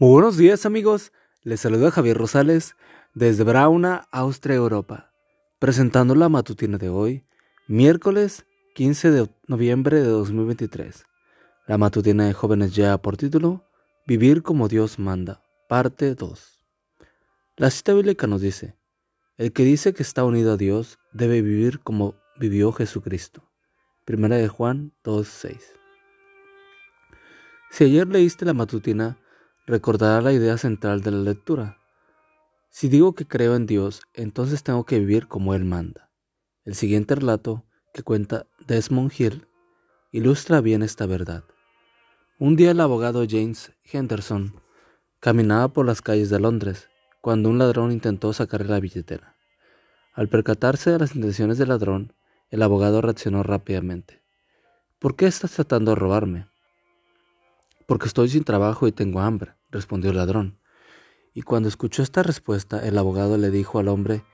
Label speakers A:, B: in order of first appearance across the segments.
A: Muy buenos días amigos, les saluda Javier Rosales desde Brauna, Austria, Europa, presentando la matutina de hoy, miércoles 15 de noviembre de 2023. La matutina de jóvenes ya por título, Vivir como Dios manda, parte 2. La cita bíblica nos dice, el que dice que está unido a Dios debe vivir como vivió Jesucristo. Primera de Juan 2.6. Si ayer leíste la matutina, recordará la idea central de la lectura. Si digo que creo en Dios, entonces tengo que vivir como Él manda. El siguiente relato, que cuenta Desmond Hill, ilustra bien esta verdad. Un día el abogado James Henderson caminaba por las calles de Londres cuando un ladrón intentó sacarle la billetera. Al percatarse de las intenciones del ladrón, el abogado reaccionó rápidamente. ¿Por qué estás tratando de robarme? Porque estoy sin trabajo y tengo hambre respondió el ladrón. Y cuando escuchó esta respuesta, el abogado le dijo al hombre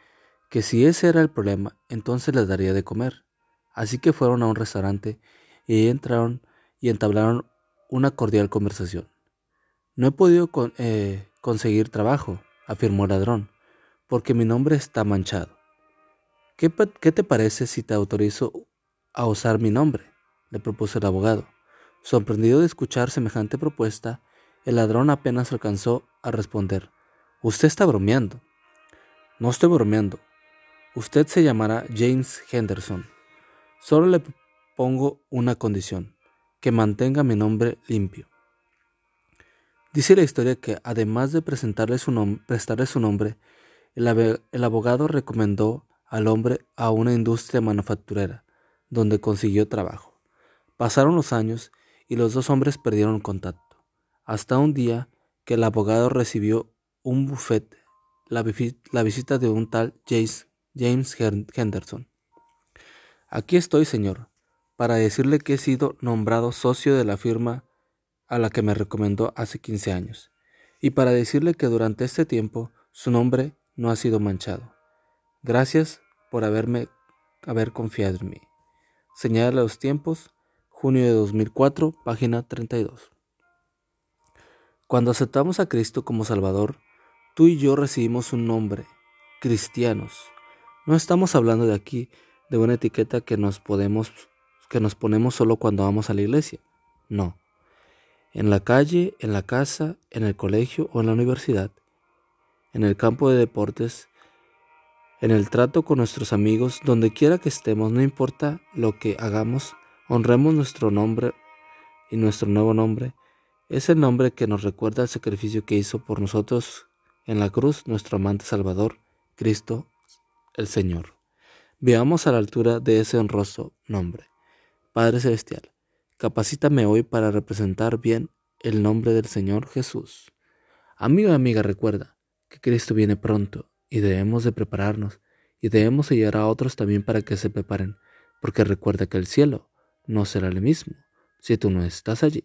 A: que si ese era el problema, entonces le daría de comer. Así que fueron a un restaurante y entraron y entablaron una cordial conversación. No he podido eh, conseguir trabajo, afirmó el ladrón, porque mi nombre está manchado. ¿Qué, ¿Qué te parece si te autorizo a usar mi nombre? le propuso el abogado. Sorprendido de escuchar semejante propuesta, el ladrón apenas alcanzó a responder. Usted está bromeando. No estoy bromeando. Usted se llamará James Henderson. Solo le pongo una condición, que mantenga mi nombre limpio. Dice la historia que además de presentarle su prestarle su nombre, el, el abogado recomendó al hombre a una industria manufacturera, donde consiguió trabajo. Pasaron los años y los dos hombres perdieron contacto hasta un día que el abogado recibió un bufete, la, visita de un tal James, James Henderson. Aquí estoy, señor, para decirle que he sido nombrado socio de la firma a la que me recomendó hace 15 años, y para decirle que durante este tiempo su nombre no ha sido manchado. Gracias por haberme haber confiado en mí. Señala los tiempos, junio de 2004, página 32. Cuando aceptamos a Cristo como Salvador, tú y yo recibimos un nombre, cristianos. No estamos hablando de aquí de una etiqueta que nos podemos que nos ponemos solo cuando vamos a la iglesia. No. En la calle, en la casa, en el colegio o en la universidad, en el campo de deportes, en el trato con nuestros amigos, donde quiera que estemos, no importa lo que hagamos, honremos nuestro nombre y nuestro nuevo nombre es el nombre que nos recuerda el sacrificio que hizo por nosotros en la cruz nuestro amante Salvador, Cristo el Señor. Veamos a la altura de ese honroso nombre. Padre Celestial, capacítame hoy para representar bien el nombre del Señor Jesús. Amigo y amiga, recuerda que Cristo viene pronto y debemos de prepararnos y debemos ayudar a otros también para que se preparen, porque recuerda que el cielo no será el mismo si tú no estás allí.